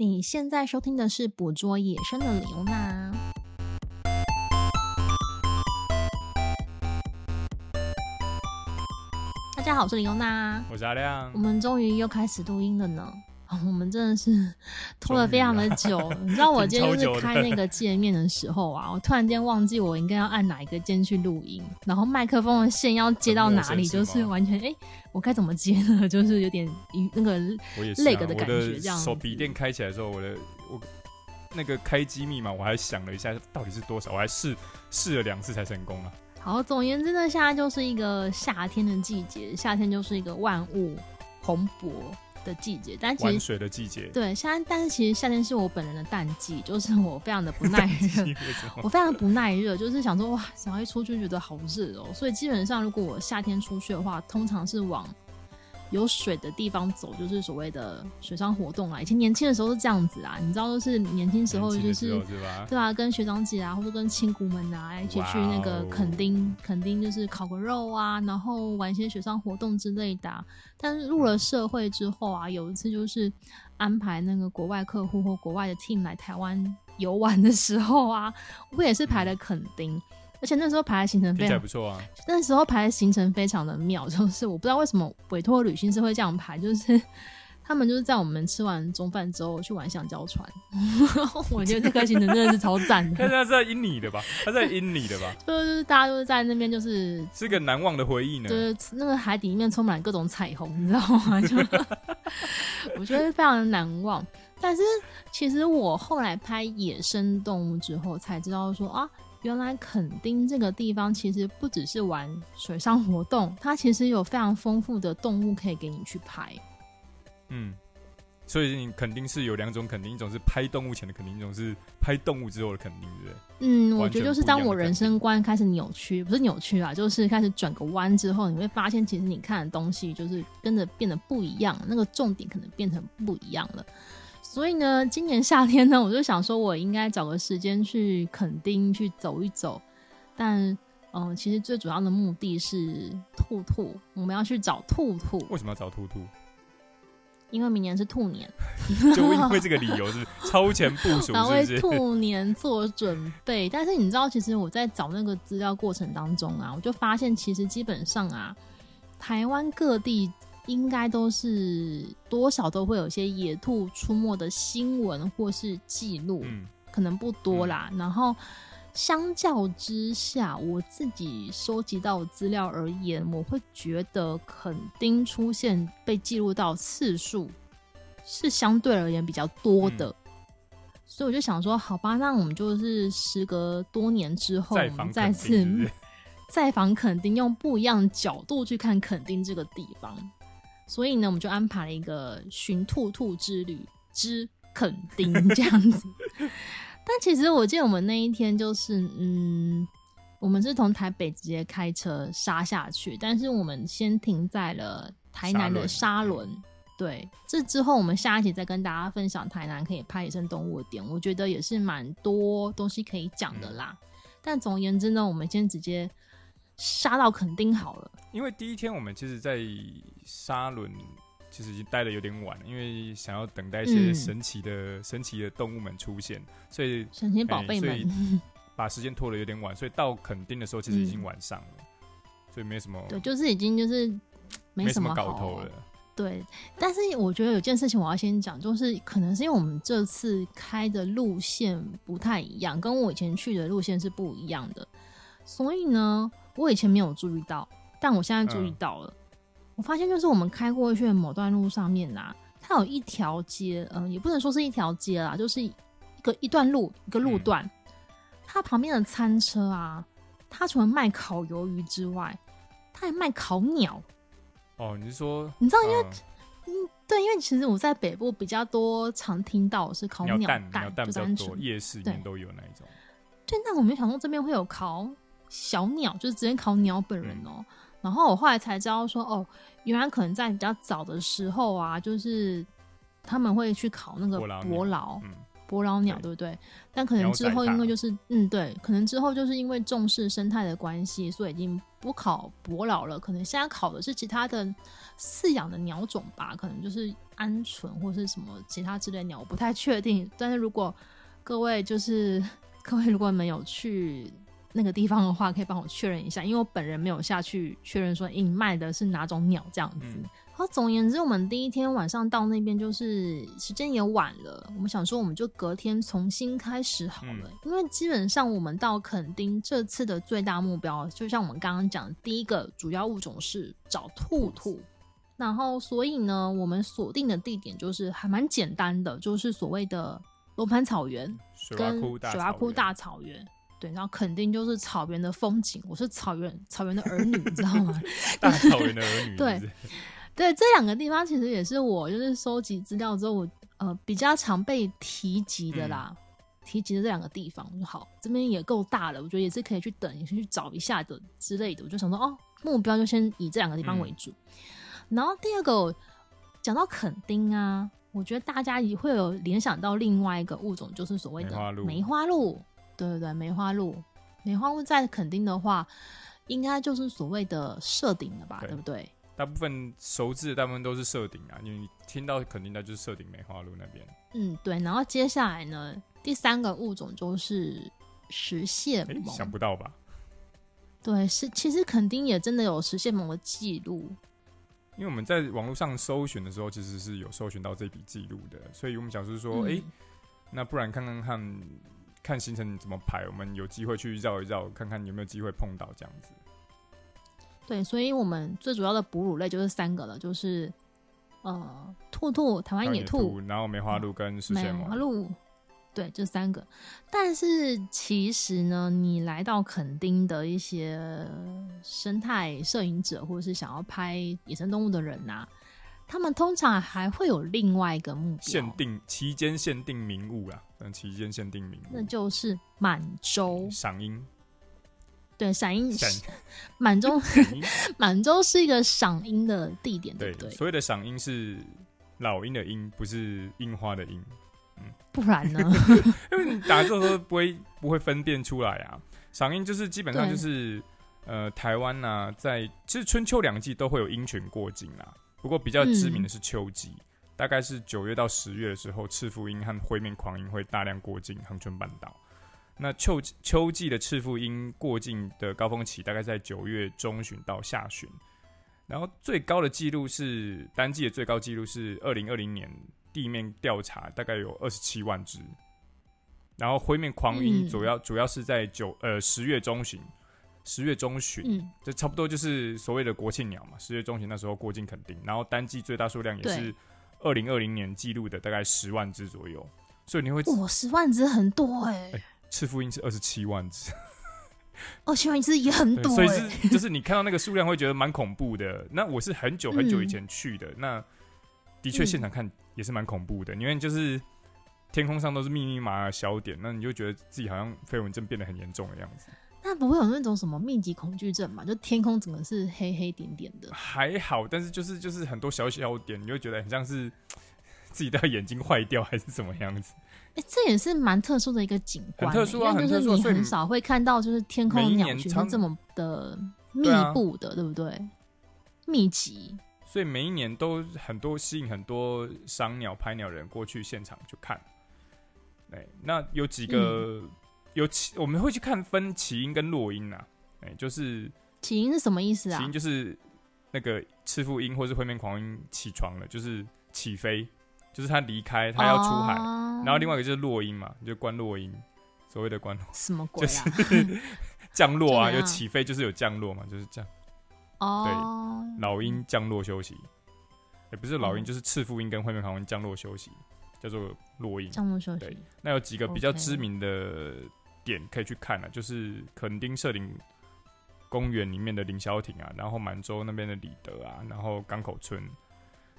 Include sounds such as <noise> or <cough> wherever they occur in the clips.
你现在收听的是《捕捉野生的李欧娜》。大家好，我是李欧娜，我是阿亮，我们终于又开始录音了呢。我们真的是 <laughs> 拖了非常的久，你知道我 <laughs> 今天就是开那个界面的时候啊，我突然间忘记我应该要按哪一个键去录音，然后麦克风的线要接到哪里，就是完全哎、欸，我该怎么接呢？<laughs> 就是有点那个累个的感觉，这样。手笔电开起来的时候，我的我那个开机密码我还想了一下，到底是多少？我还试试了两次才成功啊。好，总而言之呢，现在就是一个夏天的季节，夏天就是一个万物蓬勃的季节，但其实玩水的季节，对，现在但是其实夏天是我本人的淡季，就是我非常的不耐热，我非常的不耐热，就是想说哇，想要一出去觉得好热哦，所以基本上如果我夏天出去的话，通常是往有水的地方走，就是所谓的水上活动啊。以前年轻的时候是这样子啊，你知道，都是年轻时候就是是对啊，跟学长姐啊，或者跟亲姑们啊一起去那个垦丁，垦丁就是烤个肉啊，然后玩一些水上活动之类的啊。但是入了社会之后啊，有一次就是安排那个国外客户或国外的 team 来台湾游玩的时候啊，我也是排了垦丁。而且那时候排的行程非常不错啊！<laughs> 那时候排的行程非常的妙，就是我不知道为什么委托旅行社会这样排，就是 <laughs> 他们就是在我们吃完中饭之后去玩橡胶船，<laughs> 我觉得这个行程真的是超赞的。他是在阴你的吧？他在阴你的吧？就是大家都是在那边，就是是个难忘的回忆呢。就是那个海底里面充满各种彩虹，你知道吗？就我觉得非常的难忘。但是其实我后来拍野生动物之后，才知道说啊。原来垦丁这个地方其实不只是玩水上活动，它其实有非常丰富的动物可以给你去拍。嗯，所以你肯定是有两种肯定，一种是拍动物前的肯定，一种是拍动物之后的肯定，对不对？嗯，我觉得就是当我人生观开始扭曲，不是扭曲啊，就是开始转个弯之后，你会发现其实你看的东西就是跟着变得不一样，那个重点可能变成不一样了。所以呢，今年夏天呢，我就想说，我应该找个时间去垦丁去走一走。但，嗯、呃，其实最主要的目的是兔兔，我们要去找兔兔。为什么要找兔兔？因为明年是兔年，就因为这个理由是超前部署，<laughs> 然后为兔年做准备。但是你知道，其实我在找那个资料过程当中啊，我就发现，其实基本上啊，台湾各地。应该都是多少都会有一些野兔出没的新闻或是记录，嗯，可能不多啦。嗯、然后相较之下，我自己收集到的资料而言，我会觉得垦丁出现被记录到次数是相对而言比较多的。嗯、所以我就想说，好吧，那我们就是时隔多年之后，我们再次 <laughs> 再访肯丁，用不一样的角度去看肯丁这个地方。所以呢，我们就安排了一个寻兔兔之旅之垦丁这样子。<laughs> 但其实我记得我们那一天就是，嗯，我们是从台北直接开车杀下去，但是我们先停在了台南的沙仑。对，这之后我们下一集再跟大家分享台南可以拍野生动物的点，我觉得也是蛮多东西可以讲的啦。嗯、但总而言之呢，我们先直接杀到垦丁好了。因为第一天我们其实，在沙轮其实已经待的有点晚了，因为想要等待一些神奇的、嗯、神奇的动物们出现，所以神奇宝贝们、欸，<laughs> 把时间拖的有点晚，所以到垦丁的时候其实已经晚上了，嗯、所以没什么，对，就是已经就是没什么，没什么搞头了。对，但是我觉得有件事情我要先讲，就是可能是因为我们这次开的路线不太一样，跟我以前去的路线是不一样的，所以呢，我以前没有注意到。但我现在注意到了，嗯、我发现就是我们开过去的某段路上面啊，它有一条街，嗯、呃，也不能说是一条街啦，就是一个一段路，一个路段，嗯、它旁边的餐车啊，它除了卖烤鱿鱼之外，它还卖烤鸟。哦，你是说？你知道，因为嗯，对，因为其实我在北部比较多，常听到是烤鸟蛋，鸟蛋比较多，夜市里面都有那一种。对，那我没想到这边会有烤小鸟，就是直接考鸟本人哦、然后我后来才知道说，哦，原来可能在比较早的时候啊，就是他们会去考那个伯劳，伯劳鸟，对不对？但可能之后因为就是嗯，对，可能之后就是因为重视生态的关系，所以已经不考伯劳了。可能现在考的是其他的饲养的鸟种吧，可能就是鹌鹑或是什么其他之类鸟，我不太确定。但是如果各位就是 <laughs> 各位如果没有去那个地方的话，可以帮我确认一下，因为我本人没有下去确认说，你卖的是哪种鸟这样子。嗯好，总而言之，我们第一天晚上到那边，就是时间也晚了。我们想说，我们就隔天重新开始好了。嗯、因为基本上我们到垦丁这次的最大目标，就像我们刚刚讲，第一个主要物种是找兔兔。然后，所以呢，我们锁定的地点就是还蛮简单的，就是所谓的罗盘草原跟水洼窟大草原。对，然后肯定就是草原的风景。我是草原草原的儿女，你知道吗？<laughs> 大草原的儿女。对。对，这两个地方其实也是我就是收集资料之后，我呃比较常被提及的啦，嗯、提及的这两个地方。好，这边也够大了，我觉得也是可以去等，也是去找一下的之类的。我就想说，哦，目标就先以这两个地方为主。嗯、然后第二个讲到垦丁啊，我觉得大家也会有联想到另外一个物种，就是所谓的梅花鹿。对对对，梅花鹿，梅花鹿在垦丁的话，应该就是所谓的设顶了吧，对，对不对？大部分熟知的大部分都是设顶啊，你听到肯定那就是设顶梅花鹿那边。嗯，对。然后接下来呢，第三个物种就是石蟹獴。想不到吧？对，是其实肯定也真的有石蟹獴的记录。因为我们在网络上搜寻的时候，其实是有搜寻到这笔记录的，所以我们想是说，哎、嗯欸，那不然看看看看行程怎么排，我们有机会去绕一绕，看看有没有机会碰到这样子。对，所以我们最主要的哺乳类就是三个了，就是呃，兔兔、台湾野兔，然后梅花鹿跟。梅花鹿，对，这三个。但是其实呢，你来到垦丁的一些生态摄影者，或者是想要拍野生动物的人呐、啊，他们通常还会有另外一个目标，限定期间限定名物啊，嗯，期间限定名物，那就是满洲赏樱。对，赏樱，满洲，<laughs> 满洲是一个赏樱的地点，对不对？所谓的赏樱是老鹰的鹰，不是樱花的樱。嗯，不然呢？<laughs> 因为你打字的时候不会不会分辨出来啊。赏樱就是基本上就是呃，台湾呐、啊，在其实春秋两季都会有鹰群过境啊。不过比较知名的是秋季，嗯、大概是九月到十月的时候，赤腹鹰和灰面狂鹰会大量过境恒春半岛。那秋秋季的赤腹鹰过境的高峰期大概在九月中旬到下旬，然后最高的记录是单季的最高记录是二零二零年地面调查大概有二十七万只，然后灰面狂鹰主要、嗯、主要是在九呃十月中旬，十月中旬，这、嗯、差不多就是所谓的国庆鸟嘛，十月中旬那时候过境肯定，然后单季最大数量也是二零二零年记录的大概十万只左右，所以你会哇十万只很多哎、欸。欸赤腹鹰是二十七万只，<laughs> 二十七万只也很多，所以是就是你看到那个数量会觉得蛮恐怖的。那我是很久很久以前去的，嗯、那的确现场看也是蛮恐怖的，因为就是天空上都是密密麻麻的小点，那你就觉得自己好像飞蚊症变得很严重的样子。那不会有那种什么密集恐惧症嘛？就天空整个是黑黑点点的，还好，但是就是就是很多小小点，你会觉得很像是 <tsk> 自己的眼睛坏掉还是怎么样子。哎、欸，这也是蛮特殊的一个景观，很特殊啊，就是你很少会看到，就是天空鸟群是这么的密布的，对，啊、对不对？密集，所以每一年都很多吸引很多赏鸟拍鸟人过去现场去看。对，那有几个、嗯、有起，我们会去看分起因跟落鹰啊。哎，就是起因是什么意思啊？起因就是那个赤腹鹰或是灰面狂鹰起床了，就是起飞，就是它离开，它要出海。哦然后另外一个就是落鹰嘛，就关落鹰，所谓的关落什么鬼啊？就是 <laughs> 降落啊，有起飞就是有降落嘛，就是这样。哦，对，老鹰降落休息，也不是老鹰，就是赤腹鹰跟灰面狂鹰降落休息，叫做落音。降落休息。对，那有几个比较知名的点可以去看啊，就是垦丁社林公园里面的凌霄亭啊，然后满洲那边的里德啊，然后港口村。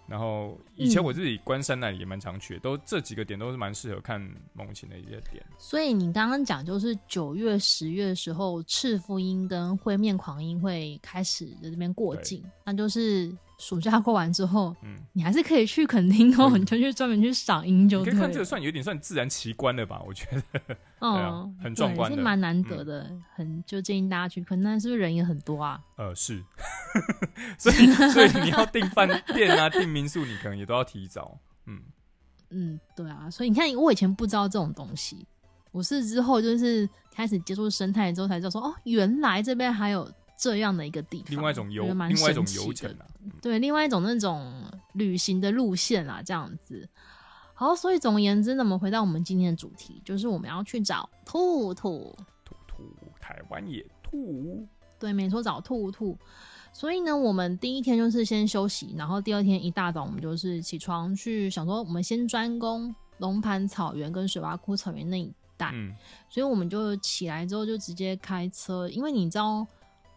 然后以前我自己关山那里也蛮常去的，嗯、都这几个点都是蛮适合看猛禽的一些点。所以你刚刚讲就是九月、十月的时候，赤腹鹰跟灰面狂鹰会开始在这边过境，那就是暑假过完之后，嗯，你还是可以去垦丁哦，你就去专门去赏樱就对。你可以看这个算有点算自然奇观了吧？我觉得，嗯，<laughs> 啊、很壮观的，是蛮难得的，嗯、很就建议大家去。可能是不是人也很多啊？呃，是，<laughs> 所以所以你要订饭店啊，<laughs> 订民宿，你可能也都要提早。嗯嗯，对啊，所以你看，我以前不知道这种东西，我是之后就是开始接触生态之后才知道说，哦，原来这边还有。这样的一个地方，另外一种游，另外一种游程啊，对，另外一种那种旅行的路线啊，这样子。好，所以总而言之，那么回到我们今天的主题，就是我们要去找兔兔，兔兔，台湾野兔。对，没错，找兔兔。所以呢，我们第一天就是先休息，然后第二天一大早，我们就是起床去想说，我们先专攻龙盘草原跟水洼窟草原那一带。嗯，所以我们就起来之后就直接开车，因为你知道。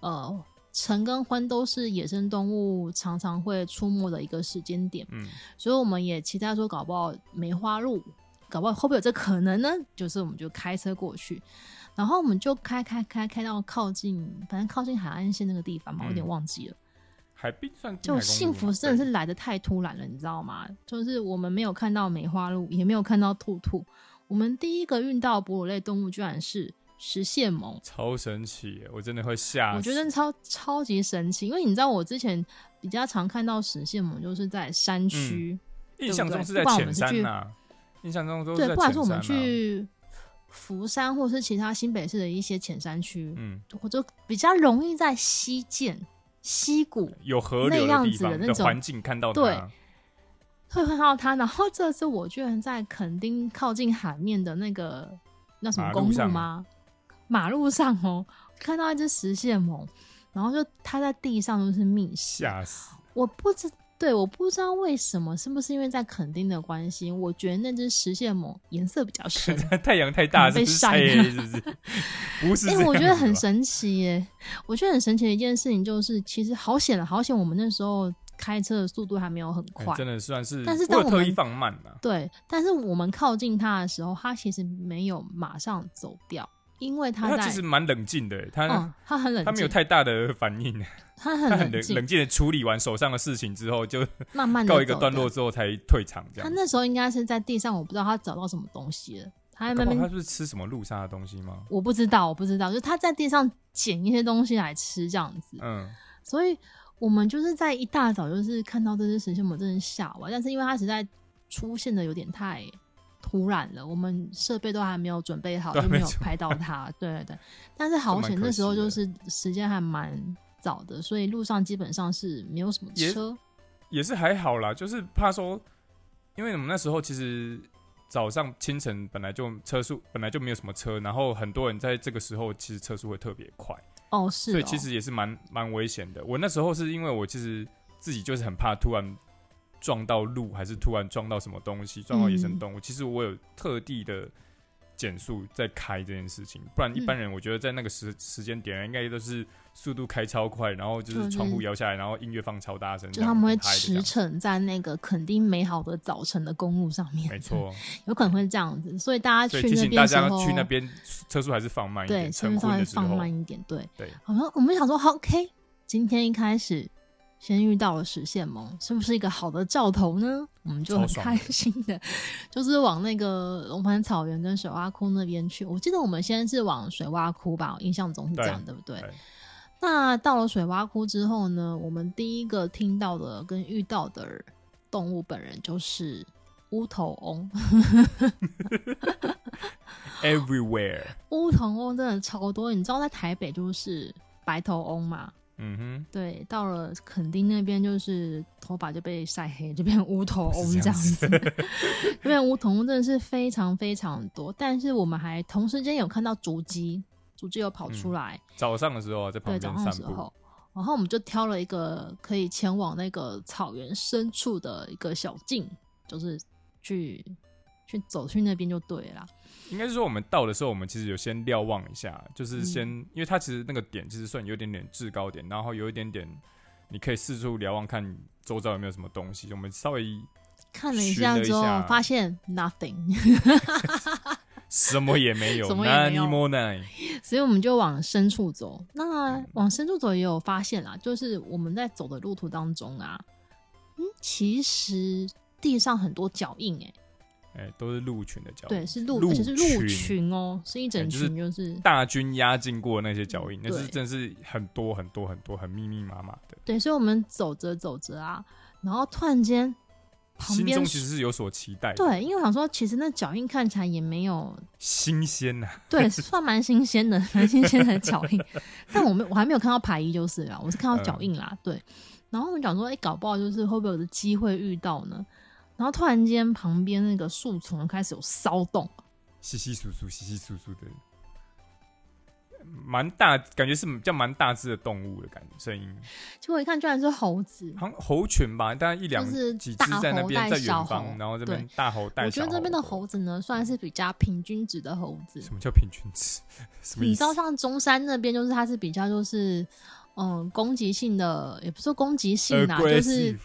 呃，晨跟昏都是野生动物常常会出没的一个时间点，嗯，所以我们也期待说，搞不好梅花鹿，搞不好会不会有这可能呢？就是我们就开车过去，然后我们就开开开开到靠近，反正靠近海岸线那个地方嘛，我有点忘记了。海滨算就幸福真的是来的太突然了，你知道吗？就是我们没有看到梅花鹿，也没有看到兔兔，我们第一个遇到哺乳类动物居然是。食蟹獴超神奇，我真的会吓。我觉得超超级神奇，因为你知道我之前比较常看到实现盟，就是在山区、嗯，印象中是在浅山。印象中都是在浅山、啊、对，不管是我们去福山或是其他新北市的一些浅山区，嗯，我就比较容易在西涧、溪谷有河流那样子的那种环境看到它，对，会看到它。然后这次我居然在垦丁靠近海面的那个那什么公路吗？马路上哦，看到一只食蟹獴，然后就它在地上都是觅食，吓死！我不知对，我不知道为什么，是不是因为在垦丁的关系？我觉得那只食蟹獴颜色比较深，<laughs> 太阳太大是被晒了，是不是？<laughs> 不是，因为我觉得很神奇耶！我觉得很神奇的一件事情就是，其实好险了，好险！我们那时候开车的速度还没有很快，欸、真的算是，但是当我们特意放慢了，对，但是我们靠近它的时候，它其实没有马上走掉。因为他他其实蛮冷静的，他、嗯、他很冷静，他没有太大的反应，他很冷静，冷静的处理完手上的事情之后，就慢慢告一个段落之后才退场。这样，他那时候应该是在地上，我不知道他找到什么东西了。他在那边，他是不是吃什么路上的东西吗？我不知道，我不知道，就是他在地上捡一些东西来吃这样子。嗯，所以我们就是在一大早就是看到这只食蟹獴，真的吓完。但是因为他实在出现的有点太。突然了，我们设备都还没有准备好，就没有拍到它。<laughs> 对对对，但是好险，那时候就是时间还蛮早的，所以路上基本上是没有什么车，也，也是还好啦。就是怕说，因为我们那时候其实早上清晨本来就车速本来就没有什么车，然后很多人在这个时候其实车速会特别快哦，是哦，所以其实也是蛮蛮危险的。我那时候是因为我其实自己就是很怕突然。撞到路，还是突然撞到什么东西，撞到野生动物？嗯、其实我有特地的减速在开这件事情，不然一般人我觉得在那个时时间点应该都是速度开超快，然后就是窗户摇下来，然后音乐放超大声，就他们会驰骋在那个肯定美好的早晨的公路上面。没错，<laughs> 有可能会这样子，所以大家去那边，大家去那边车速还是放慢一点，对，车速还是放慢一点，对对。好像我们想说，好，OK，今天一开始。先遇到了食蟹獴，是不是一个好的兆头呢？我们就很开心的，<laughs> 就是往那个龙盘草原跟水洼窟那边去。我记得我们先是往水洼窟吧，我印象中是这样，对，对不对，对？那到了水洼窟之后呢，我们第一个听到的跟遇到的动物本人就是乌头翁。<laughs> Everywhere，乌头翁真的超多。你知道在台北就是白头翁嘛？嗯哼，对，到了垦丁那边，就是头发就被晒黑，就变乌头翁这样子。因为 <laughs> 乌头翁真的是非常非常多，但是我们还同时间有看到竹鸡，竹鸡有跑出来。嗯、早上的时候在旁边散步。对，早上的时候，然后我们就挑了一个可以前往那个草原深处的一个小径，就是去。去走去那边就对了。应该是说，我们到的时候，我们其实有先瞭望一下，就是先，嗯、因为它其实那个点其实算有点点制高点，然后有一点点，你可以四处瞭望，看周遭有没有什么东西。我们稍微看了一下之后，发现 nothing，<laughs> <laughs> 什么也没有，什么也没有。所以我们就往深处走。那往深处走也有发现啦，就是我们在走的路途当中啊，嗯其实地上很多脚印，哎，哎，都是鹿群的脚印，对，是鹿，而且是鹿群哦，是一整群，就是大军压境过那些脚印，那是真是很多很多很多，很密密麻麻的。对，所以我们走着走着啊，然后突然间。旁边心中其实是有所期待，对，因为我想说，其实那脚印看起来也没有新鲜呐、啊，对，算蛮新鲜的，蛮新鲜的脚印。<laughs> 但我们我还没有看到排遗就是了，我是看到脚印啦，嗯、对。然后我们讲说，哎、欸，搞不好就是会不会有的机会遇到呢？然后突然间旁边那个树丛开始有骚动，稀稀疏疏，稀稀疏疏的。蛮大，感觉是叫蛮大只的动物的感觉，声音。结果一看，居然是猴子，好像猴群吧，大概一两只在那边，在远方，然后这边大猴带。我觉得这边的猴子呢，算是比较平均值的猴子。什么叫平均值？<laughs> 什么意思？你知道像中山那边，就是它是比较就是嗯攻击性的，也不是说攻击性啊，就是。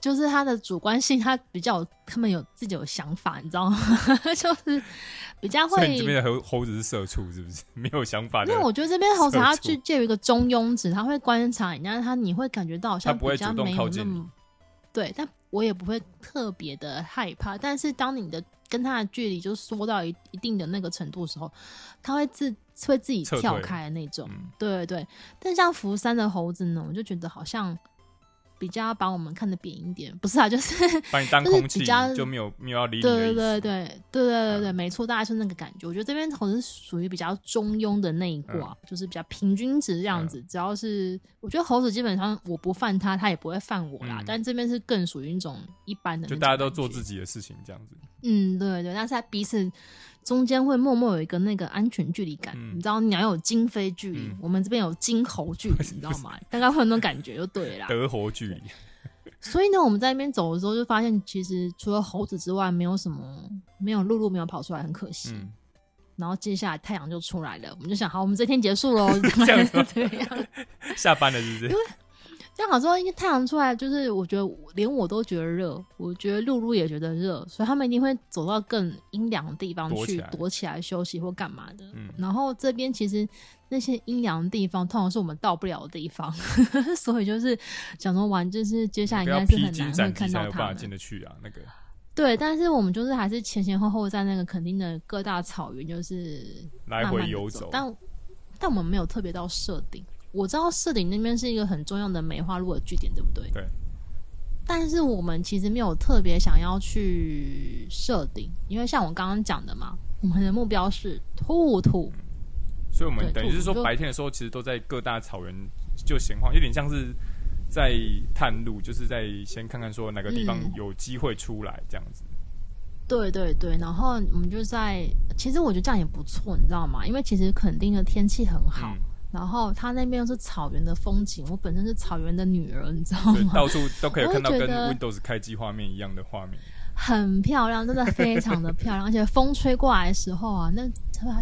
就是他的主观性，他比较他们有自己有想法，你知道吗？<laughs> 就是比较会。这边的猴猴子是社畜，是不是 <laughs> 没有想法？因为我觉得这边猴子它具介于一个中庸值，他会观察你，但是他你会感觉到好像比较没有那么对，但我也不会特别的害怕。但是当你的跟他的距离就缩到一一定的那个程度的时候，他会自会自己跳开的那种。嗯、对对对，但像福山的猴子呢，我就觉得好像。比较把我们看得扁一点，不是啊，就是 <laughs> 把你当空气，就没有没有要理你。对对对对对对对对，没错，大概是那个感觉。我觉得这边好像是属于比较中庸的那一卦，嗯、就是比较平均值这样子。嗯、只要是我觉得猴子基本上我不犯他，他也不会犯我啦。嗯、但这边是更属于一种一般的，就大家都做自己的事情这样子。嗯，对对，但是他彼此。中间会默默有一个那个安全距离感，嗯、你知道，你要有金飞距离，嗯、我们这边有金猴距离，你知道吗？<laughs> 大概会有那种感觉就对了。德猴距离。所以呢，我们在那边走的时候就发现，其实除了猴子之外，没有什么，没有鹿鹿没有跑出来，很可惜。嗯、然后接下来太阳就出来了，我们就想，好，我们这天结束喽，<laughs> 这样 <laughs> 下班了是不是？这样好说，因为太阳出来，就是我觉得连我都觉得热，我觉得露露也觉得热，所以他们一定会走到更阴凉的地方去躲起来休息或干嘛的。嗯、然后这边其实那些阴凉的地方，通常是我们到不了的地方，<laughs> 所以就是想说玩，就是接下来应该是很难会看到他们进得去啊。那个对，但是我们就是还是前前后后在那个垦丁的各大草原，就是来回游走，但但我们没有特别到设定。我知道设顶那边是一个很重要的梅花鹿的据点，对不对？对。但是我们其实没有特别想要去设定，因为像我刚刚讲的嘛，我们的目标是兔兔。嗯、所以，我们等于是说，白天的时候其实都在各大草原就闲晃，有点像是在探路，就是在先看看说哪个地方有机会出来这样子。嗯、对对对，然后我们就在，其实我觉得这样也不错，你知道吗？因为其实垦丁的天气很好。嗯然后它那边又是草原的风景，我本身是草原的女儿，你知道吗？到处都可以看到跟 Windows 开机画面一样的画面，很漂亮，真的非常的漂亮。<laughs> 而且风吹过来的时候啊，那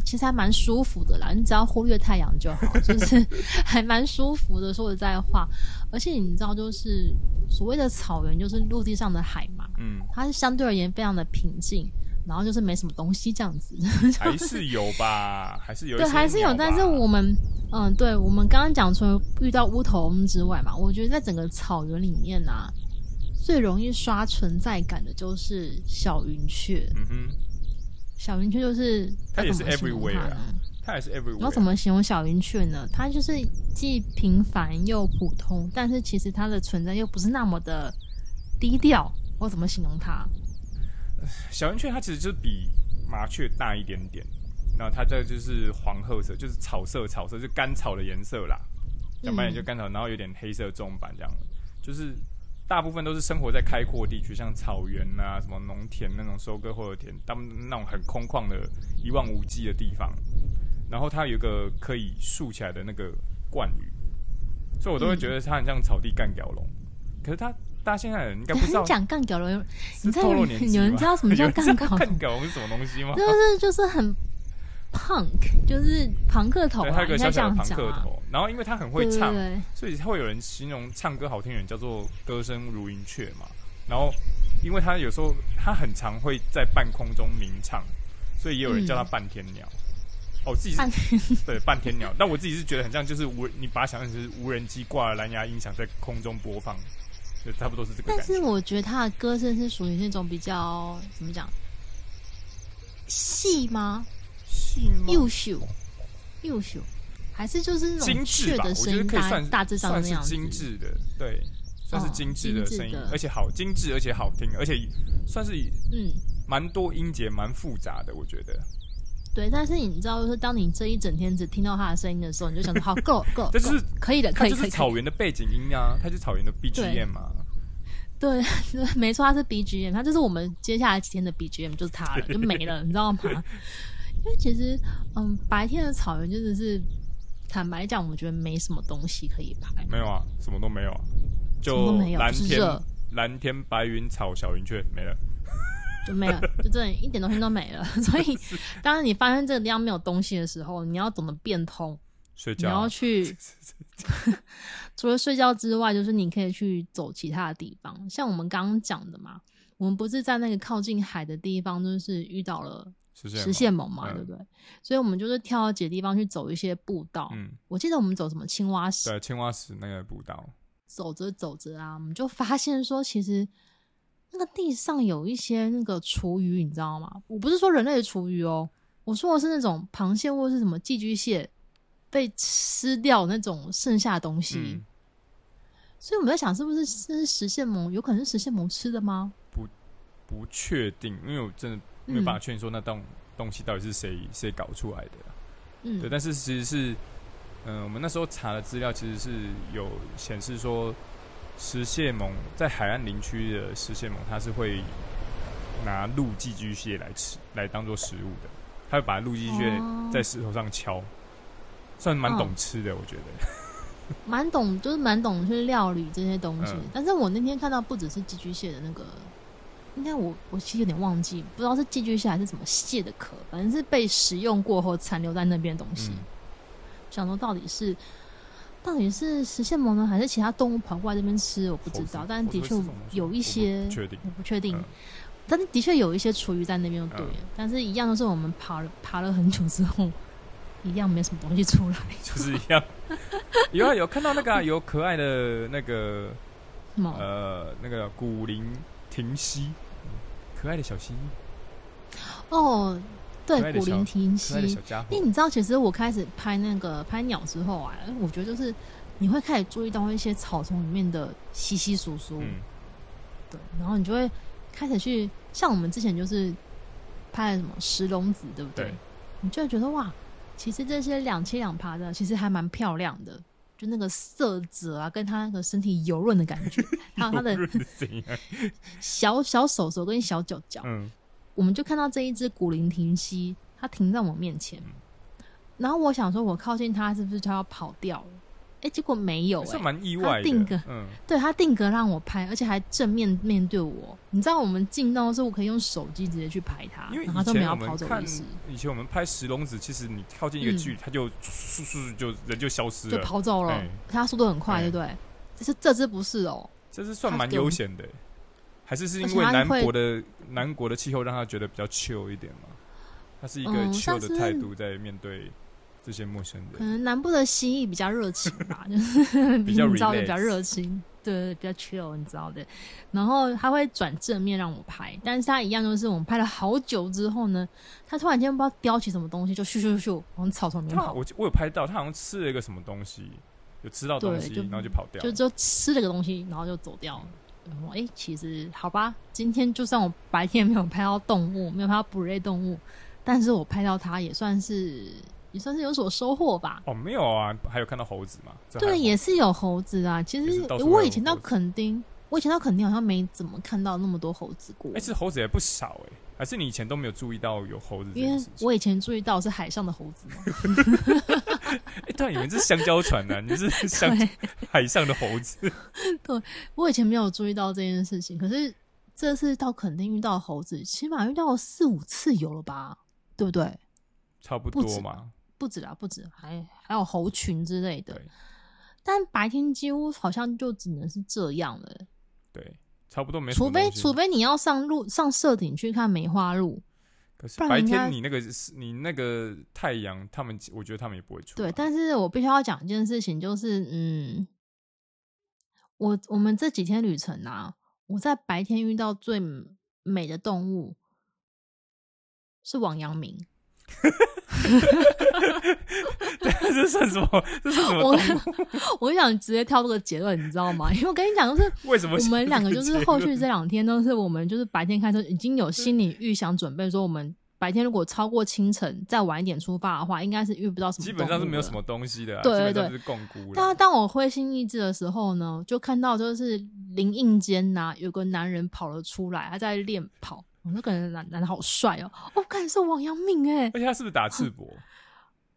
其实还蛮舒服的啦。你只要忽略太阳就好，就是还蛮舒服的。说实在话，而且你知道，就是所谓的草原，就是陆地上的海嘛，嗯，它是相对而言非常的平静。然后就是没什么东西这样子，<laughs> 还是有吧，还是有对，还是有。但是我们，嗯，对，我们刚刚讲除了遇到乌头翁之外嘛，我觉得在整个草原里面啊，最容易刷存在感的就是小云雀。嗯哼，小云雀就是它也是 everywhere 啊，它也是 everywhere。然后怎么形容小云雀呢？它就是既平凡又普通，但是其实它的存在又不是那么的低调。我怎么形容它？小云雀它其实就是比麻雀大一点点，然后它这就是黄褐色，就是草色，草色就干草的颜色啦。讲白点就干草，然后有点黑色重斑这样，就是大部分都是生活在开阔地区，像草原啊、什么农田那种收割后的田，他们那种很空旷的一望无际的地方。然后它有一个可以竖起来的那个冠羽，所以我都会觉得它很像草地干蛟龙。可是它。大家现在人应该不知道你猜有人知道什么叫干蛟龙？干蛟龙是什么东西吗？就是就是很 punk，就是朋克头，他有个小小的朋克头。然后因为他很会唱，所以会有人形容唱歌好听的人叫做歌声如云雀嘛。然后因为他有时候他很常会在半空中鸣唱，所以也有人叫他半天鸟。哦，自己是对半天鸟，但我自己是觉得很像，就是无你把它想象成是无人机挂了蓝牙音响在空中播放。就差不多是这个。但是我觉得他的歌声是属于那种比较怎么讲，细吗？细吗？优秀，优秀，还是就是那种精致吧？的声音，大致上算是精致的，对，算是精致的声音，哦、而且好精致，而且好听，而且算是嗯，蛮多音节，蛮复杂的，我觉得。对，但是你知道，就是当你这一整天只听到他的声音的时候，你就想说好够够，<laughs> 这就是可以的，可以。就是草原的背景音啊，它就是草原的 BGM 嘛。对，<laughs> 对，没错，它是 BGM，它就是我们接下来几天的 BGM，就是它了，就没了，<laughs> 你知道吗？因为其实，嗯，白天的草原真的是，坦白讲，我觉得没什么东西可以拍。没有啊，什么都没有啊，就蓝天、蓝天、白云、草、小云雀没了。就没了，就真的一点东西都没了。<laughs> 所以，当你发现这个地方没有东西的时候，你要懂得变通。睡觉。你要去，<laughs> 除了睡觉之外，就是你可以去走其他的地方。像我们刚刚讲的嘛，我们不是在那个靠近海的地方，就是遇到了食蟹獴嘛，对不对？所以我们就是挑几个地方去走一些步道。嗯，我记得我们走什么青蛙石，对，青蛙石那个步道。走着走着啊，我们就发现说，其实。那个地上有一些那个厨余，你知道吗？我不是说人类的厨余哦，我说的是那种螃蟹或是什么寄居蟹被吃掉那种剩下的东西。嗯、所以我们在想，是不是这是食蟹獴？有可能是食蟹獴吃的吗？不，不确定，因为我真的没有办法确定说那东东西到底是谁谁搞出来的。嗯，对，但是其实是，嗯、呃，我们那时候查的资料其实是有显示说。食蟹獴在海岸林区的石蟹獴，它是会拿陆寄居蟹来吃，来当做食物的。它会把陆寄居蟹在石头上敲，算蛮懂吃的，我觉得。蛮懂，就是蛮懂去料理这些东西。嗯、但是我那天看到不只是寄居蟹的那个，应该我我其实有点忘记，不知道是寄居蟹还是什么蟹的壳，反正是被食用过后残留在那边的东西。嗯、想说到底是。到底是食蟹獴呢，还是其他动物跑过来这边吃？我不知道，但的确有一些，我不确定，我不确定。嗯、但是的确有一些厨余在那边，就对了。嗯、但是一样都是我们爬了爬了很久之后，<laughs> 一样没什么东西出来，<laughs> 就是一样。有啊，有看到那个、啊、<laughs> 有可爱的那个什么呃那个古灵停息，可爱的小溪哦。对，古灵亭溪。因为你知道，其实我开始拍那个拍鸟之后啊，我觉得就是你会开始注意到一些草丛里面的稀稀疏疏。嗯、对，然后你就会开始去，像我们之前就是拍了什么石龙子，对不对？对，你就会觉得哇，其实这些两栖两爬的，其实还蛮漂亮的，就那个色泽啊，跟它那个身体油润的感觉，还有它的小小手手跟小脚脚。嗯我们就看到这一只古灵停息，它停在我面前，然后我想说，我靠近它是不是就要跑掉了？哎，结果没有、是蛮意外的。定格，嗯，对，它定格让我拍，而且还正面面对我。你知道，我们进到的时候，我可以用手机直接去拍它，因为它都没有跑走的意思。以前我们拍石龙子，其实你靠近一个距离，它就速速就人就消失了，就跑走了。它速度很快，对不对？这是这只不是哦，这只算蛮悠闲的。还是是因为南国的南国的气候让他觉得比较 chill 一点嘛？他是一个 chill 的态度在面对这些陌生人。可能南部的蜥蜴比较热情吧，<laughs> 就是比较你知道的比较热情，对，比较 chill，你知道的。然后他会转正面让我拍，但是他一样就是我们拍了好久之后呢，他突然间不知道叼起什么东西，就咻咻咻往草丛里面跑。我我有拍到，他好像吃了一个什么东西，有吃到东西，然后就跑掉，就就吃了个东西，然后就走掉了。哎、欸，其实好吧，今天就算我白天没有拍到动物，没有拍到哺乳类动物，但是我拍到它也算是也算是有所收获吧。哦，没有啊，还有看到猴子嘛？对，也是有猴子啊。其实我以前到垦丁，我以前到垦丁好像没怎么看到那么多猴子过。哎、欸，是猴子也不少哎、欸，还是你以前都没有注意到有猴子？因为我以前注意到是海上的猴子 <laughs> 哎，<laughs> 对，你们是香蕉船呢、啊？你是 <laughs> 香对海上的猴子？<laughs> 对，我以前没有注意到这件事情，可是这次到垦丁遇到猴子，起码遇到了四五次有了吧？对不对？差不多嘛，不止啦，不止，还还有猴群之类的。但白天几乎好像就只能是这样了。对，差不多没。除非除非你要上路上社顶去看梅花鹿。可是白天你那个你那个太阳，他们我觉得他们也不会出。对，但是我必须要讲一件事情，就是嗯，我我们这几天旅程啊，我在白天遇到最美的动物是王阳明。这算什么？这是什么？我 <laughs> 我想直接跳这个结论，你知道吗？因为我跟你讲，就是为什么我们两个就是后续这两天都是我们就是白天开车已经有心理预想准备，说我们白天如果超过清晨再晚一点出发的话，应该是遇不到什么。基本上是没有什么东西的，对对对，但当我灰心意志的时候呢，就看到就是林荫间呐，有个男人跑了出来，他在练跑。我那个人男男的好帅哦，我感觉是王阳明哎，而且他是不是打赤膊？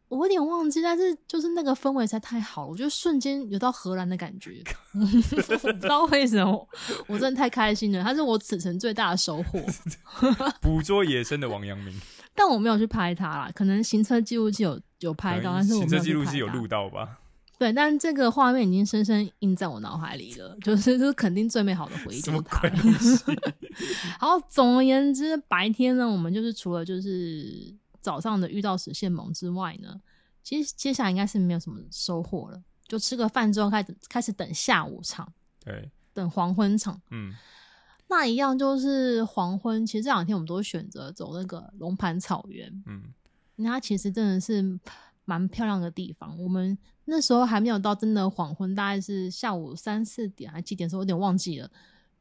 我有点忘记，但是就是那个氛围实在太好了，我觉得瞬间有到荷兰的感觉。<laughs> 我不知道为什么，我真的太开心了，他是我此程最大的收获。<laughs> 捕捉野生的王阳明，但我没有去拍他啦，可能行车记录器有有拍到，但是我行车记录器有录到吧？对，但这个画面已经深深印在我脑海里了，就是就是肯定最美好的回忆就是它了。好，总而言之，白天呢，我们就是除了就是早上的遇到食蟹獴之外呢，其实接下来应该是没有什么收获了，就吃个饭之后开始开始等下午场，对，等黄昏场，嗯，那一样就是黄昏。其实这两天我们都选择走那个龙盘草原，嗯，那它其实真的是蛮漂亮的地方，我们。那时候还没有到真的黄昏，大概是下午三四点还几点的时候，有点忘记了。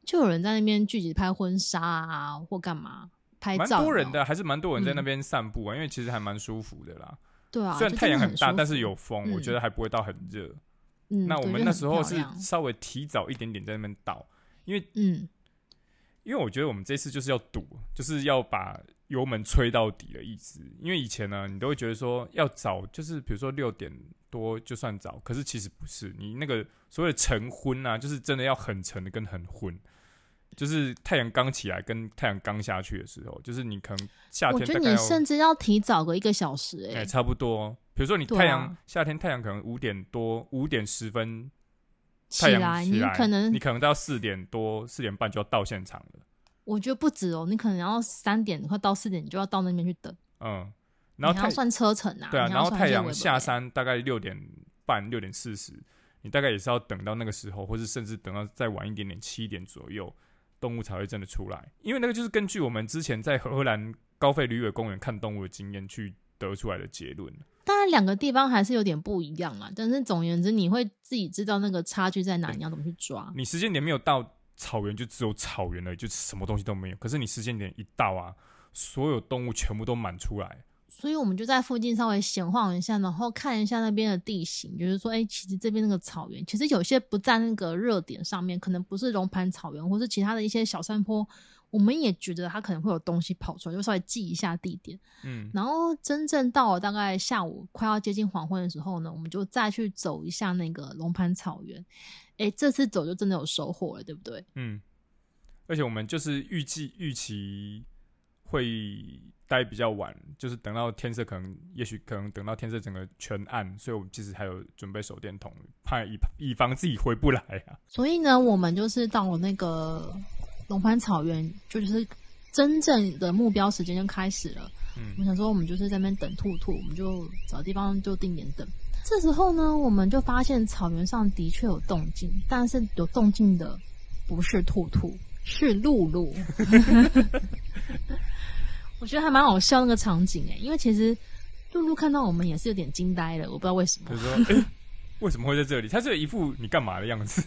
就有人在那边聚集拍婚纱啊，或干嘛拍照。蛮多人的，还是蛮多人在那边散步啊，嗯、因为其实还蛮舒服的啦。对啊，虽然太阳很大，但是有风，嗯、我觉得还不会到很热。嗯，那我们那时候是稍微提早一点点在那边倒，因为嗯，因为我觉得我们这次就是要赌，就是要把油门吹到底的意思。因为以前呢，你都会觉得说要早，就是比如说六点。多就算早，可是其实不是。你那个所谓的晨昏啊，就是真的要很晨的跟很昏，就是太阳刚起来跟太阳刚下去的时候，就是你可能夏天。我觉得你甚至要提早个一个小时、欸，哎、欸，差不多。比如说你太阳、啊、夏天太阳可能五点多五点十分太阳起来，你可能你可能到四点多四点半就要到现场了。我觉得不止哦，你可能要三点快到四点，你就要到那边去等。嗯。然后你要算车程啊，对啊，然后太阳下山大概六点半、六点四十，你大概也是要等到那个时候，或是甚至等到再晚一点点，七点左右，动物才会真的出来。因为那个就是根据我们之前在荷兰高费吕韦公园看动物的经验去得出来的结论。当然，两个地方还是有点不一样嘛，但是总而言之，你会自己知道那个差距在哪，你要怎么去抓。你时间点没有到，草原就只有草原了，就什么东西都没有。可是你时间点一到啊，所有动物全部都满出来。所以我们就在附近稍微闲晃一下，然后看一下那边的地形，就是说，哎、其实这边那个草原，其实有些不在那个热点上面，可能不是龙盘草原，或是其他的一些小山坡，我们也觉得他可能会有东西跑出来，就稍微记一下地点。嗯，然后真正到了大概下午快要接近黄昏的时候呢，我们就再去走一下那个龙盘草原。哎、欸，这次走就真的有收获了，对不对？嗯，而且我们就是预计预期会。待比较晚，就是等到天色，可能也许可能等到天色整个全暗，所以我们其实还有准备手电筒，怕以以防自己回不来啊。所以呢，我们就是到了那个龙盘草原，就是真正的目标时间就开始了。嗯，我想说，我们就是在那边等兔兔，我们就找地方就定点等。这时候呢，我们就发现草原上的确有动静，但是有动静的不是兔兔，是露露。<laughs> 我觉得还蛮好笑那个场景哎，因为其实露露看到我们也是有点惊呆了，我不知道为什么。他说：“哎、欸，为什么会在这里？”他是一副你干嘛的样子。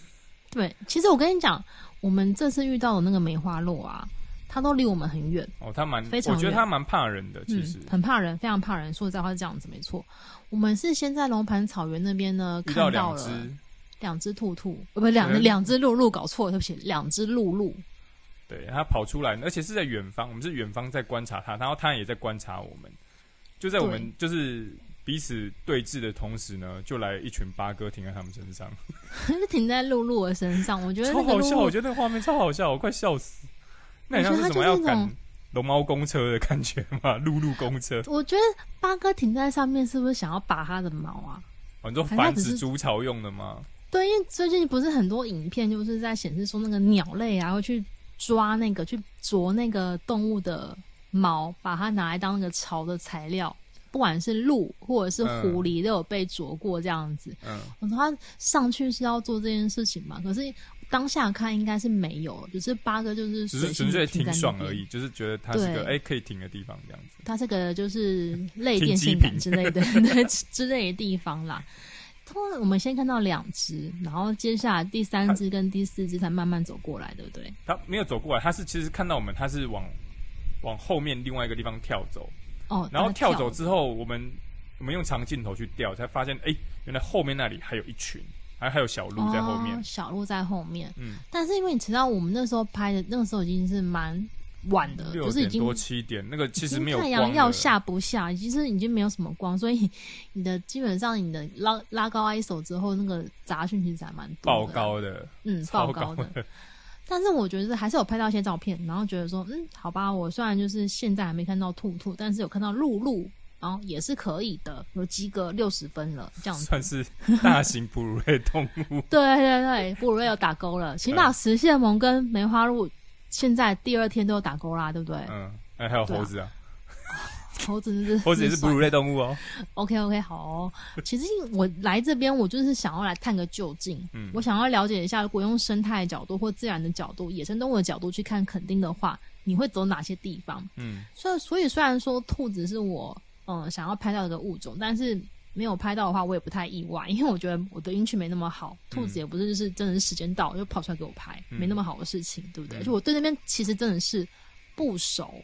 对，其实我跟你讲，我们这次遇到的那个梅花鹿啊，它都离我们很远哦，它蛮非常，我觉得它蛮怕人的，其实、嗯、很怕人，非常怕人。说实在话是这样子，没错。我们是先在龙盘草原那边呢看到了两只兔兔，呃，不，两两只鹿鹿，搞错了，对不起，两只鹿鹿。对，它跑出来，而且是在远方，我们是远方在观察它，然后它也在观察我们。就在我们就是彼此对峙的同时呢，就来一群八哥停在他们身上，就停在露露的身上。我觉得超好笑，我觉得那画面超好笑，我快笑死。那你像是什么要赶龙猫公车的感觉吗？<laughs> 露露公车？我觉得八哥停在上面，是不是想要拔它的毛啊？很多繁殖筑巢用的吗？对，因为最近不是很多影片就是在显示说那个鸟类啊会去。抓那个去啄那个动物的毛，把它拿来当那个巢的材料。不管是鹿或者是狐狸，都有被啄过这样子。嗯，我说他上去是要做这件事情嘛？可是当下看应该是没有，只是八哥就是只是纯粹挺爽而已，就是觉得它是个哎可以停的地方这样子。它这个就是类电线杆之类的 <laughs> 对之类的地方啦。通我们先看到两只，然后接下来第三只跟第四只才慢慢走过来，对不对？他没有走过来，他是其实看到我们，他是往往后面另外一个地方跳走。哦，然后跳走之后，我们我们用长镜头去调，才发现，哎，原来后面那里还有一群，还还有小鹿在后面。哦，小鹿在后面。嗯，但是因为你知道，我们那时候拍的那个时候已经是蛮。晚的，就是已经多七点，那个其实没有太阳要下不下，其实已经没有什么光，所以 <laughs> 你的基本上你的拉拉高 ISO 之后，那个杂讯其实还蛮多的，爆高的，嗯，爆高的。但是我觉得还是有拍到一些照片，然后觉得说，嗯，好吧，我虽然就是现在还没看到兔兔，但是有看到鹿鹿，然后也是可以的，有及格六十分了，这样子算是大型哺乳类动物。<laughs> 对对对，哺乳类有打勾了，起码石蟹獴跟梅花鹿。现在第二天都有打勾啦，对不对？嗯，哎，还有猴子啊，啊 <laughs> 猴子是猴子也是哺乳类动物哦。OK OK，好哦。<laughs> 其实我来这边，我就是想要来探个究竟。嗯，我想要了解一下，如果用生态角度或自然的角度、野生动物的角度去看垦丁的话，你会走哪些地方？嗯，所以所以虽然说兔子是我嗯想要拍到一个物种，但是。没有拍到的话，我也不太意外，因为我觉得我的运气没那么好。兔子也不是就是真的是时间到就跑出来给我拍，嗯、没那么好的事情，对不对？就、嗯、我对那边其实真的是不熟。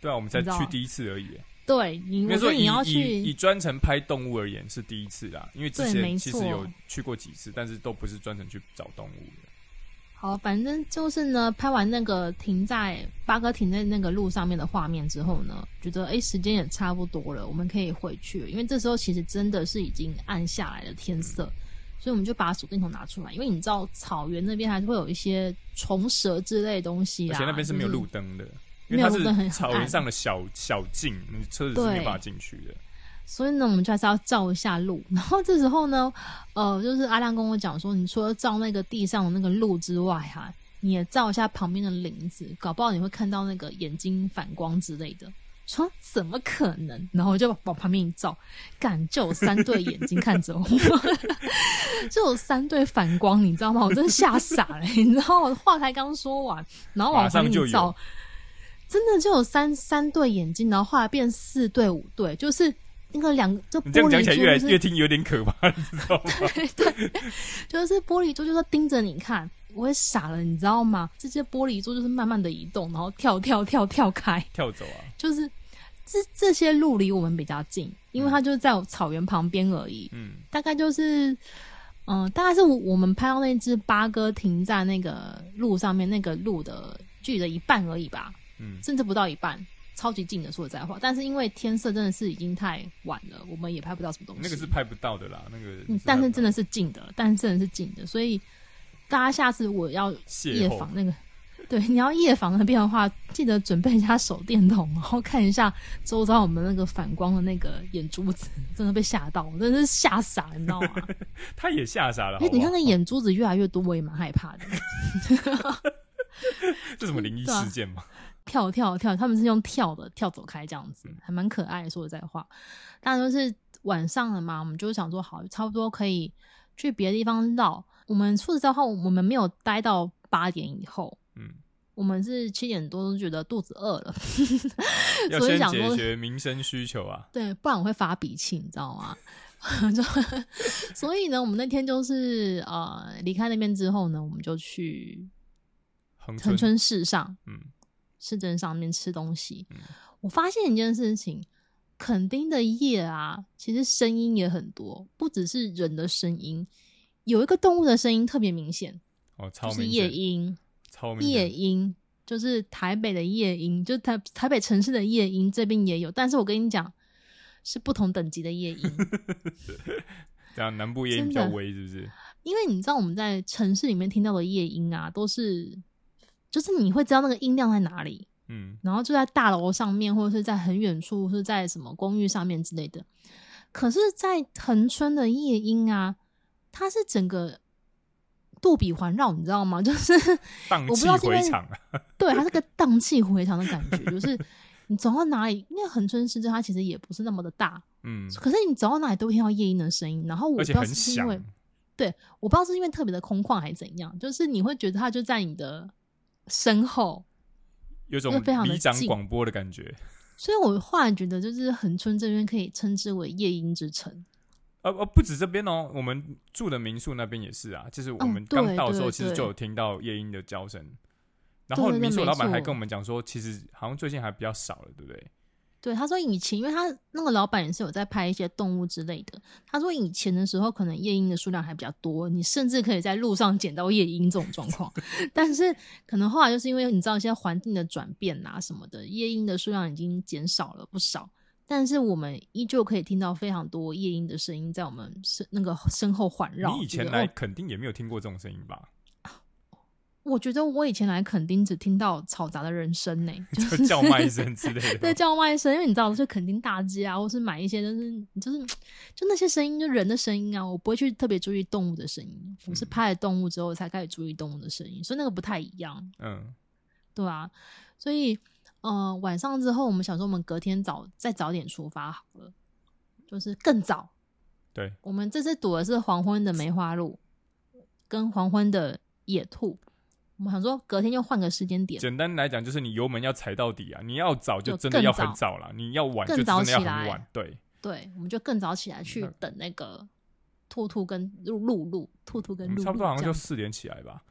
对啊，我们才去第一次而已。对，你我觉得你要去以以专程拍动物而言是第一次啦，因为之前其实有去过几次，但是都不是专程去找动物的。好，反正就是呢，拍完那个停在八哥停在那个路上面的画面之后呢，觉得哎时间也差不多了，我们可以回去了。因为这时候其实真的是已经暗下来了天色，所以我们就把手电筒拿出来。因为你知道草原那边还是会有一些虫蛇之类的东西啊，而且那边是没有路灯的，因为它是草原上的小小径，你车子是没办法进去的。所以呢，我们就还是要照一下路。然后这时候呢，呃，就是阿亮跟我讲说，你除了照那个地上的那个路之外，哈，你也照一下旁边的林子，搞不好你会看到那个眼睛反光之类的。说怎么可能？然后我就往旁边一照，敢，就有三对眼睛看着我，<laughs> <laughs> 就有三对反光，你知道吗？我真的吓傻了，你知道吗？我话才刚说完，然后往旁边一照，真的就有三三对眼睛，然后后来变四对五对，就是。那个两这玻璃珠，就是，越来越听有点可怕，<laughs> 你知道吗？<laughs> 对对，就是玻璃珠，就是盯着你看，我也傻了，你知道吗？这些玻璃珠就是慢慢的移动，然后跳跳跳跳开，跳走啊！就是这这些路离我们比较近，因为它就是在草原旁边而已。嗯，大概就是，嗯、呃，大概是我们拍到那只八哥停在那个路上面，那个路的距离的一半而已吧。嗯，甚至不到一半。超级近的，说实在话，但是因为天色真的是已经太晚了，我们也拍不到什么东西。那个是拍不到的啦，那个。嗯，但是真的是近的，但是真的是近的，所以大家下次我要夜访那个，<laughs> 对，你要夜访那边的话，记得准备一下手电筒，然后看一下周遭我们那个反光的那个眼珠子，真的被吓到，我真的是吓傻，你知道吗？<laughs> 他也吓傻了。你看那眼珠子越来越多，我也蛮害怕的。<laughs> 这什么灵异事件吗？跳跳跳，他们是用跳的跳走开这样子，还蛮可爱。说实在话，当然就是晚上了嘛，我们就想说好，差不多可以去别的地方绕。我们说实在话，我们没有待到八点以后，嗯，我们是七点多都觉得肚子饿了，<laughs> 所以想说解决民生需求啊，对，不然我会发脾气，你知道吗？<laughs> 所以呢，我们那天就是呃离开那边之后呢，我们就去恒春市上，嗯。市镇上面吃东西，嗯、我发现一件事情，垦丁的夜啊，其实声音也很多，不只是人的声音，有一个动物的声音特别明显，哦，超就是夜莺，超明夜莺就是台北的夜莺，就台台北城市的夜莺这边也有，但是我跟你讲，是不同等级的夜莺，<laughs> 这样南部夜莺比较威，是不是？因为你知道我们在城市里面听到的夜莺啊，都是。就是你会知道那个音量在哪里，嗯，然后就在大楼上面，或者是在很远处，是在什么公寓上面之类的。可是，在恒春的夜莺啊，它是整个杜比环绕，你知道吗？<laughs> 就是荡气回肠，对，它是个荡气回肠的感觉，就是你走到哪里，因为恒春市它其实也不是那么的大，嗯，可是你走到哪里都会听到夜莺的声音，然后我不知道是因为，对，我不知道是因为特别的空旷还是怎样，就是你会觉得它就在你的身后，有种里长广播的感觉。所以我忽然觉得，就是恒春这边可以称之为夜莺之城。呃呃，不止这边哦，我们住的民宿那边也是啊。就是我们刚到的时候，其实就有听到夜莺的叫声。然后民宿老板还跟我们讲说，其实好像最近还比较少了，对不对？对，他说以前，因为他那个老板也是有在拍一些动物之类的。他说以前的时候，可能夜莺的数量还比较多，你甚至可以在路上捡到夜莺这种状况。<laughs> 但是可能后来就是因为你知道一些环境的转变啊什么的，夜莺的数量已经减少了不少。但是我们依旧可以听到非常多夜莺的声音在我们身那个身后环绕。你以前来肯定也没有听过这种声音吧？我觉得我以前来垦丁只听到嘈杂的人声呢，<laughs> 就是叫卖声之类的。对，叫卖声，因为你知道，就垦丁大街啊，或是买一些，就是就是就那些声音，就人的声音啊，我不会去特别注意动物的声音。我是拍了动物之后才开始注意动物的声音，所以那个不太一样。嗯，对啊，所以呃，晚上之后，我们想说，我们隔天早再早点出发好了，就是更早。对，我们这次赌的是黄昏的梅花鹿跟黄昏的野兔。我们想说，隔天就换个时间点。简单来讲，就是你油门要踩到底啊！你要早就真的要很早了，你要晚就真的要很晚。对对，我们就更早起来去等那个兔兔跟露露露，兔兔跟露露。差不多好像就四点起来吧。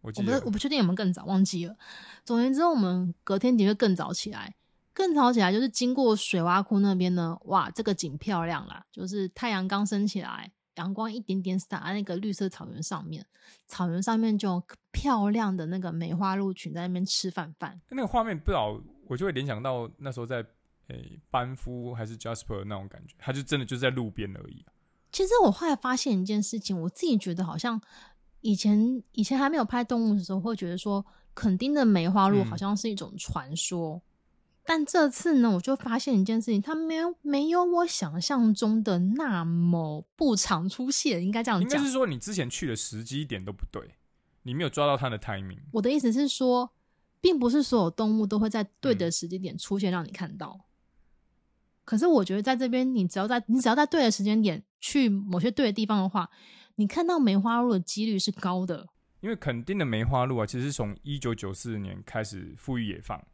我记得我不我不确定有没有更早，忘记了。总而言之，我们隔天的确更早起来，更早起来就是经过水洼窟那边呢。哇，这个景漂亮啦，就是太阳刚升起来。阳光一点点洒在那个绿色草原上面，草原上面就漂亮的那个梅花鹿群在那边吃饭饭。那个画面不知道，我就会联想到那时候在诶、欸、班夫还是 Jasper 那种感觉，他就真的就在路边而已。其实我后来发现一件事情，我自己觉得好像以前以前还没有拍动物的时候，会觉得说垦丁的梅花鹿好像是一种传说。嗯但这次呢，我就发现一件事情，它没有没有我想象中的那么不常出现，应该这样讲。应该是说你之前去的时机点都不对，你没有抓到它的 timing。我的意思是说，并不是所有动物都会在对的时间点出现让你看到。嗯。可是我觉得在这边，你只要在你只要在对的时间点去某些对的地方的话，你看到梅花鹿的几率是高的。因为垦丁的梅花鹿啊，其实是从一九九四年开始富裕野放。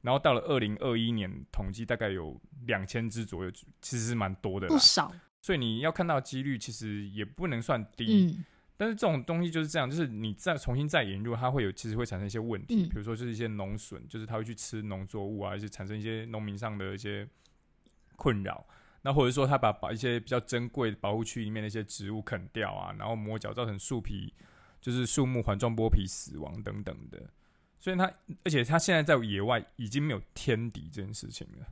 然后到了二零二一年，统计大概有两千只左右，其实是蛮多的啦，不少。所以你要看到几率，其实也不能算低。嗯。但是这种东西就是这样，就是你再重新再引入，它会有其实会产生一些问题，嗯。比如说就是一些农损，就是它会去吃农作物啊，而且产生一些农民上的一些困扰。那或者说它把把一些比较珍贵的保护区里面的一些植物啃掉啊，然后磨脚造成树皮就是树木环状剥皮死亡等等的。所以它，而且它现在在野外已经没有天敌这件事情了，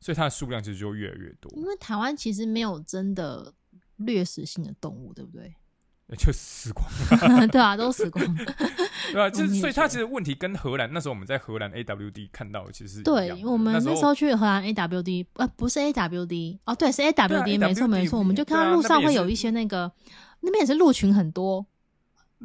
所以它的数量其实就越来越多。因为台湾其实没有真的掠食性的动物，对不对？<laughs> 就死光了，<laughs> 对啊，都死光了，<laughs> 对啊，就是所以它其实问题跟荷兰那时候我们在荷兰 AWD 看到的其实是对，我们那时候去荷兰 AWD，呃，不是 AWD 哦，对，是 AWD，没错没错，我们就看到路上会有一些那个，那边也是鹿群很多。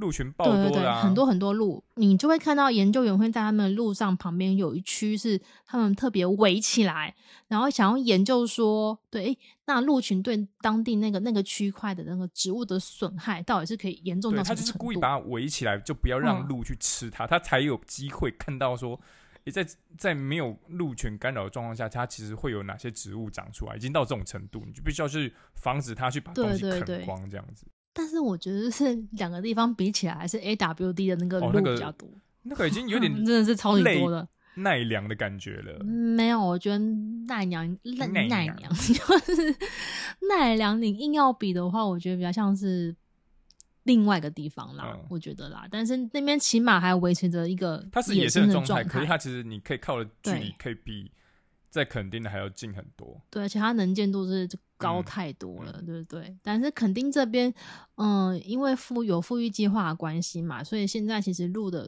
鹿群爆多啦，啊，对对对，很多很多鹿，你就会看到研究员会在他们路上旁边有一区是他们特别围起来，然后想要研究说，对，那鹿群对当地那个那个区块的那个植物的损害，到底是可以严重到什么程度？他就是故意把它围起来，就不要让鹿去吃它，它、嗯、才有机会看到说，在在没有鹿群干扰的状况下，它其实会有哪些植物长出来，已经到这种程度，你就必须要去防止它去把东西啃光，这样子。但是我觉得是 <laughs> 两个地方比起来，还是 A W D 的那个路比较多。哦那个，那个已经有点 <laughs> 真的是超级多的奈良的感觉了。没有，我觉得奈良奈奈良 <laughs> 就是奈良。你硬要比的话，我觉得比较像是另外一个地方啦。嗯、我觉得啦，但是那边起码还维持着一个它是野生的状态，可是它其实你可以靠的距离可以比在垦丁的还要近很多。对，而且它能见度是。高太多了，嗯、对不对？但是垦丁这边，嗯，因为富有富裕计划的关系嘛，所以现在其实鹿的，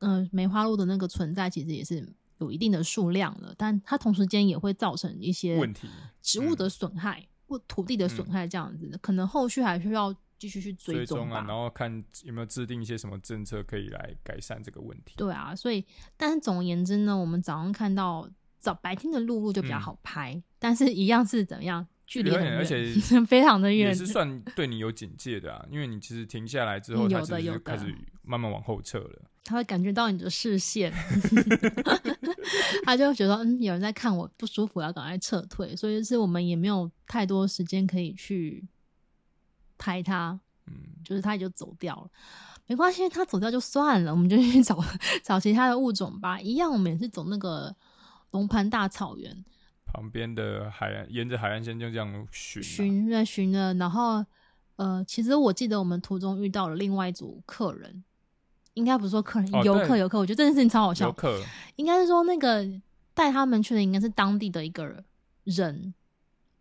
嗯、呃，梅花鹿的那个存在其实也是有一定的数量了，但它同时间也会造成一些问题，植物的损害或土地的损害这样子，嗯、可能后续还需要继续去追踪啊，然后看有没有制定一些什么政策可以来改善这个问题。对啊，所以但是总而言之呢，我们早上看到。早白天的陆路就比较好拍，嗯、但是一样是怎么样？距离很远，而且 <laughs> 非常的远，也是算对你有警戒的啊。因为你其实停下来之后，它其实就开始慢慢往后撤了。他会感觉到你的视线，<laughs> <laughs> 他就会觉得嗯，有人在看我不舒服，要赶快撤退。所以是我们也没有太多时间可以去拍他，嗯，就是他也就走掉了。没关系，他走掉就算了，我们就去找找其他的物种吧。一样，我们也是走那个龙盘大草原。旁边的海岸，沿着海岸线就这样巡巡了巡了，然后呃，其实我记得我们途中遇到了另外一组客人，应该不是说客人，哦、游客游客，我觉得这件事情超好笑。游客应该是说那个带他们去的应该是当地的一个人，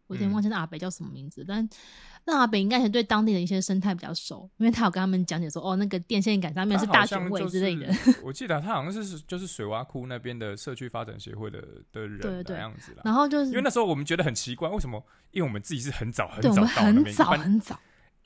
我有点忘记那阿北叫什么名字，嗯、但。那阿北应该是对当地的一些生态比较熟，因为他有跟他们讲解说，哦，那个电线杆上面是大卷尾之类的。就是、<laughs> 我记得他好像是就是水洼窟那边的社区发展协会的的人的样子啦。然后就是因为那时候我们觉得很奇怪，为什么？因为我们自己是很早很早很早很早，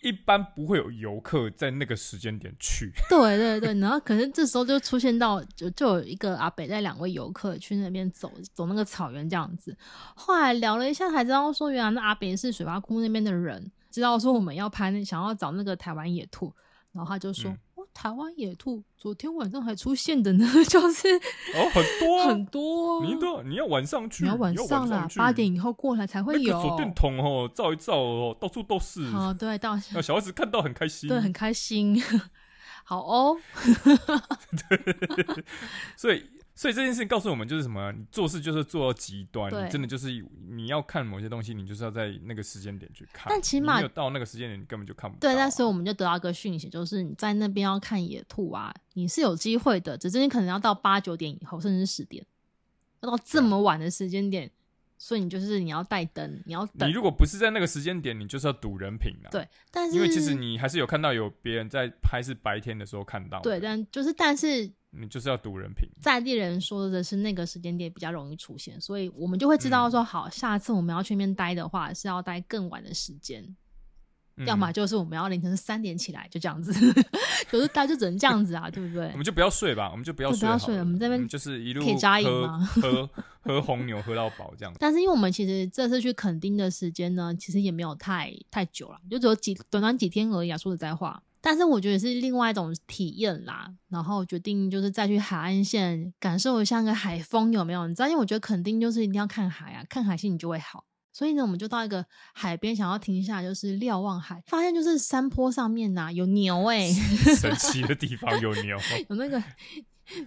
一般不会有游客在那个时间点去。对对对，然后可是这时候就出现到就就有一个阿北带两位游客去那边走走那个草原这样子。后来聊了一下才知道说，原来那阿北是水洼窟那边的人。知道说我们要拍那想要找那个台湾野兔，然后他就说：“嗯、哦，台湾野兔昨天晚上还出现的呢，<laughs> 就是哦，很多很多。你都你要晚上去，你要晚上啦，八点以后过来才会有。那个手电筒哦，照一照哦，到处都是。哦，对，到小孩子看到很开心，对，很开心。<laughs> 好哦，<laughs> 对，所以。”所以这件事情告诉我们，就是什么？你做事就是做到极端，你真的就是你要看某些东西，你就是要在那个时间点去看。但起码没有到那个时间点，你根本就看不到。对，但所以我们就得到一个讯息，就是你在那边要看野兔啊，你是有机会的，只是你可能要到八九点以后，甚至是十点，要到这么晚的时间点。所以你就是你要带灯，你要等。你如果不是在那个时间点，你就是要赌人品了。对，但是因为其实你还是有看到有别人在拍，是白天的时候看到。对，但就是但是你就是要赌人品。在地人说的是那个时间点比较容易出现，所以我们就会知道说，好，下次我们要去那边待的话，是要待更晚的时间。要么就是我们要凌晨三点起来，就这样子。<laughs> 可是大家就只能这样子啊，<laughs> 对不对？我们就不要睡吧，我们就不要睡，不要睡了。我们这边就是一路可以扎营吗？喝喝红牛喝到饱这样。<laughs> 但是因为我们其实这次去垦丁的时间呢，其实也没有太太久了，就只有几短短几天而已啊。说实在话，但是我觉得是另外一种体验啦。然后决定就是再去海岸线感受一下那个海风有没有？你知道，因为我觉得垦丁就是一定要看海啊，看海心情就会好。所以呢，我们就到一个海边，想要停下，就是瞭望海，发现就是山坡上面呐、啊、有牛哎、<laughs> 欸，神奇的地方有牛，<laughs> 有那个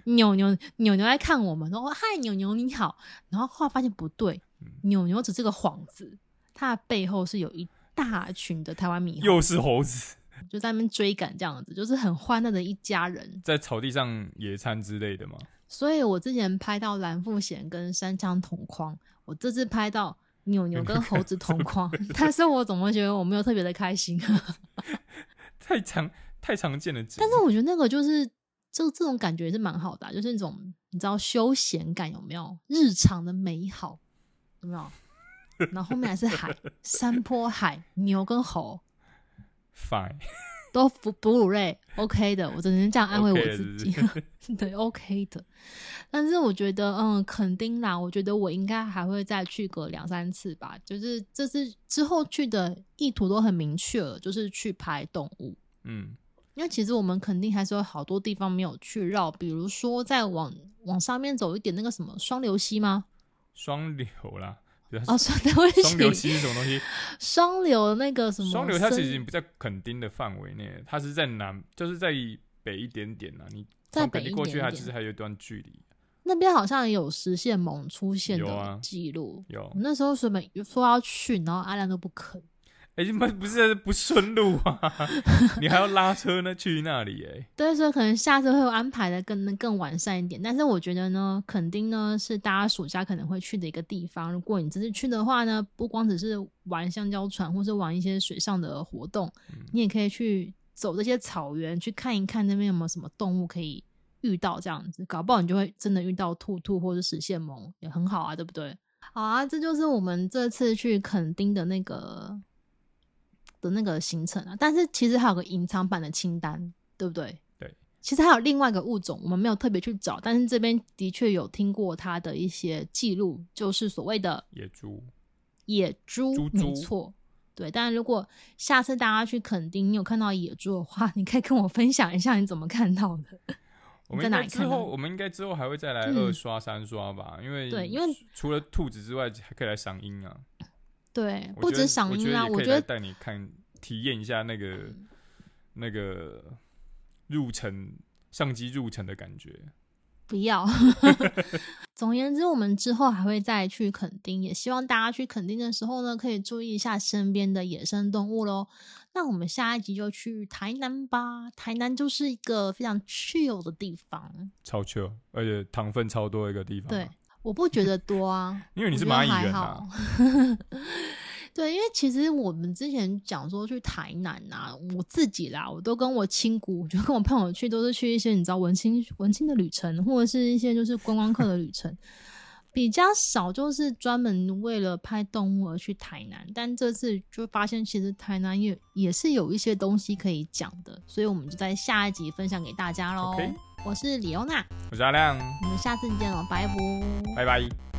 牛牛牛牛来看我们，说嗨牛牛你好，然后后来发现不对，牛牛只是个幌子，它的背后是有一大群的台湾猕猴，又是猴子，就在那边追赶这样子，就是很欢乐的一家人，在草地上野餐之类的嘛？所以我之前拍到蓝富贤跟山枪同框，我这次拍到。牛牛跟猴子同框，<laughs> 但是我怎么觉得我没有特别的开心啊？<laughs> 太常太常见的，但是我觉得那个就是这这种感觉也是蛮好的、啊，就是那种你知道休闲感有没有？日常的美好有没有？然后后面还是海，<laughs> 山坡海，牛跟猴，fine。都哺哺乳类，OK 的，我只能这样安慰我自己。Okay、<laughs> 对，OK 的。但是我觉得，嗯，肯定啦，我觉得我应该还会再去个两三次吧。就是这次之后去的意图都很明确了，就是去拍动物。嗯，因为其实我们肯定还是有好多地方没有去绕，比如说再往往上面走一点，那个什么双流溪吗？双流啦。哦，双流溪，双流溪是什么东西？双流那个什么？双流它其实已经不在垦丁的范围内，它是在南，就是在北一点点啦。你从垦丁过去，它其实还有一段距离。那边好像有实现猛出现的记录，有啊。有。那时候原本说要去，然后阿亮都不肯。哎，不不是不顺路啊！<laughs> 你还要拉车呢，去那里哎。对，所以可能下次会有安排的更更完善一点。但是我觉得呢，垦丁呢是大家暑假可能会去的一个地方。如果你这次去的话呢，不光只是玩香蕉船，或是玩一些水上的活动，嗯、你也可以去走这些草原，去看一看那边有没有什么动物可以遇到。这样子，搞不好你就会真的遇到兔兔或者食蟹獴，也很好啊，对不对？好啊，这就是我们这次去垦丁的那个。的那个行程啊，但是其实还有个隐藏版的清单，对不对？对，其实还有另外一个物种，我们没有特别去找，但是这边的确有听过它的一些记录，就是所谓的野猪。野猪，猪猪没错，对。但如果下次大家去垦丁，你有看到野猪的话，你可以跟我分享一下你怎么看到的。<laughs> 我们应该之后，我们应该之后还会再来二刷、三刷吧？嗯、因为对，因为除了兔子之外，还可以来赏樱啊。对，不止赏樱啊，我觉得带你看体验一下那个、嗯、那个。入城相机入城的感觉，不要。<laughs> 总而言之，我们之后还会再去垦丁，也希望大家去垦丁的时候呢，可以注意一下身边的野生动物喽。那我们下一集就去台南吧，台南就是一个非常 chill 的地方，超 chill，而且糖分超多的一个地方。对，我不觉得多啊，<laughs> 因为你是蚂蚁人啊。<laughs> 对，因为其实我们之前讲说去台南啊，我自己啦，我都跟我亲姑，就跟我朋友去，都是去一些你知道文青文青的旅程，或者是一些就是观光客的旅程，比较少就是专门为了拍动物而去台南。但这次就发现，其实台南也也是有一些东西可以讲的，所以我们就在下一集分享给大家喽。Okay. 我是李欧娜，我是阿亮，我们下次见了，拜拜，拜拜。